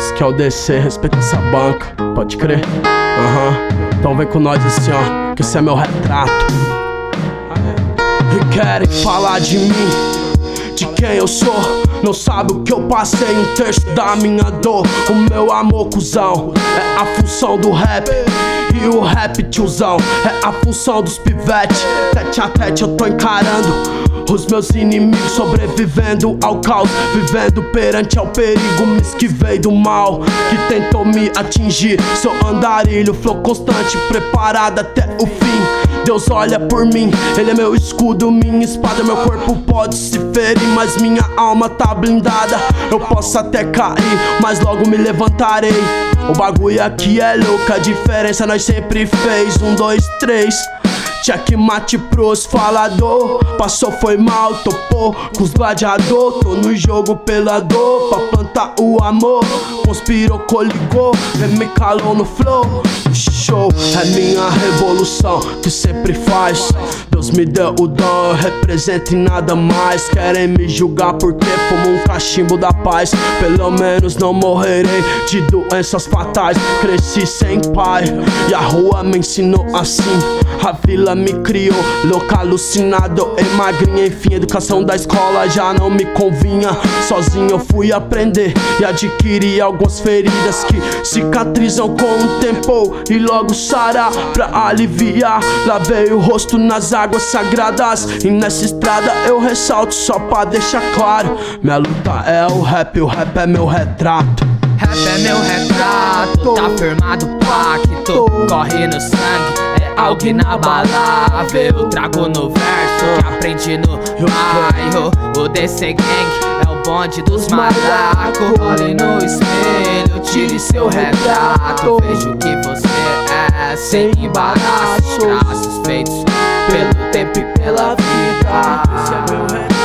Se quer o DC, respeita essa banca, pode crer? Aham, então vem com nós assim, ó, que esse é meu retrato. E querem falar de mim, de quem eu sou. Não sabe o que eu passei, um terço da minha dor. O meu amor, cuzão, é a função do rap. E o rap, tiozão, é a função dos pivetes. Tete a tete eu tô encarando. Os meus inimigos sobrevivendo ao caos, vivendo perante ao perigo. Me esquivei do mal que tentou me atingir. Seu andarilho, flow constante, preparado até o fim. Deus olha por mim, Ele é meu escudo, minha espada. Meu corpo pode se ferir, mas minha alma tá blindada. Eu posso até cair, mas logo me levantarei. O bagulho aqui é louco, a diferença nós sempre fez. Um, dois, três. Checkmate pros falador. Passou, foi mal, topou com os gladiador. Tô no jogo pela dor Pra plantar o amor. Conspirou, coligou me calou no flow Show, é minha revolução Que sempre faz. Deus me deu o dom, eu represento e nada mais. Querem me julgar porque fumo um cachimbo da paz. Pelo menos não morrerei de doenças fatais. Cresci sem pai E a rua me ensinou assim. A vila me criou, louca, alucinado. E magrinha. Enfim, educação da escola já não me convinha. Sozinho eu fui aprender e adquirir algumas feridas que cicatrizam com o tempo. E logo sarar pra aliviar. Lavei o rosto nas águas sagradas. E nessa estrada eu ressalto só pra deixar claro: minha luta é o rap, o rap é meu retrato. Rap é meu retrato, tá firmado pacto, corre no sangue algo inabalável. Trago no verso que aprendi no bairro. O DC Gang é o bonde dos malacos Olhe no espelho, tire seu retrato. Veja o que você é, sem embaraço Traços feitos pelo tempo e pela vida é retrato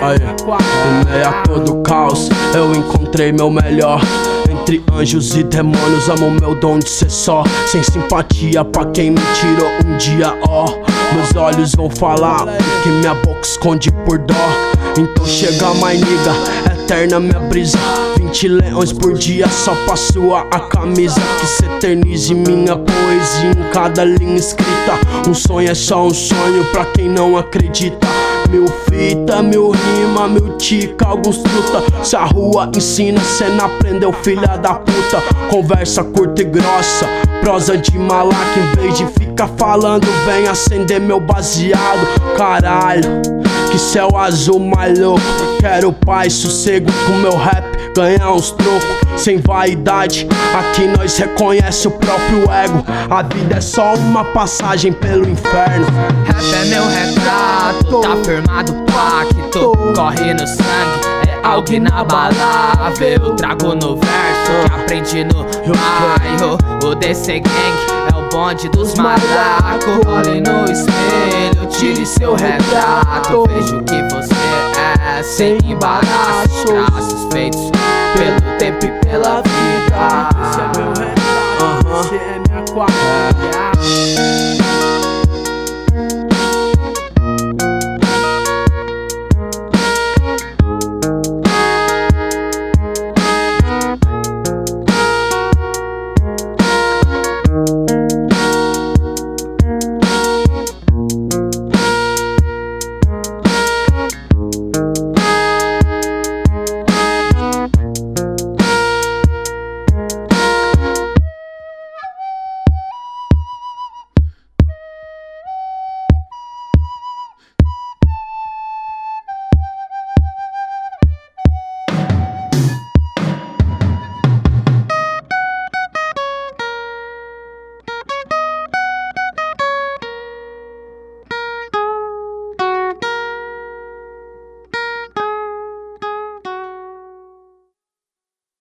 Aí, em meio a todo caos, eu encontrei meu melhor. Entre anjos e demônios, amo meu dom de ser só. Sem simpatia pra quem me tirou um dia, ó. Oh. Meus olhos vão falar o que minha boca esconde por dó. Então chega, mais niga, eterna minha brisa. 20 leões por dia só pra a camisa. Que se eternize minha poesia em cada linha escrita. Um sonho é só um sonho pra quem não acredita. Mil fita, mil rima, mil tica, alguns truta Se a rua ensina, cê não aprendeu, filha da puta Conversa curta e grossa, prosa de malaca Em vez de ficar falando, vem acender meu baseado Caralho, que céu azul mais louco Quero paz, sossego com meu rap Ganhar uns trocos sem vaidade. Aqui nós reconhece o próprio ego. A vida é só uma passagem pelo inferno. Rap é meu retrato, tá firmado pacto, corre no sangue. Algo inabalável, trago no verso que aprendi no bairro. O DC Gang é o bonde dos malacos. Olhe no espelho, tire seu retrato. Veja o que você é, sem embaraço. Traços feitos pelo tempo e pela vida. Esse é meu retrato, uh -huh. você é minha quadra.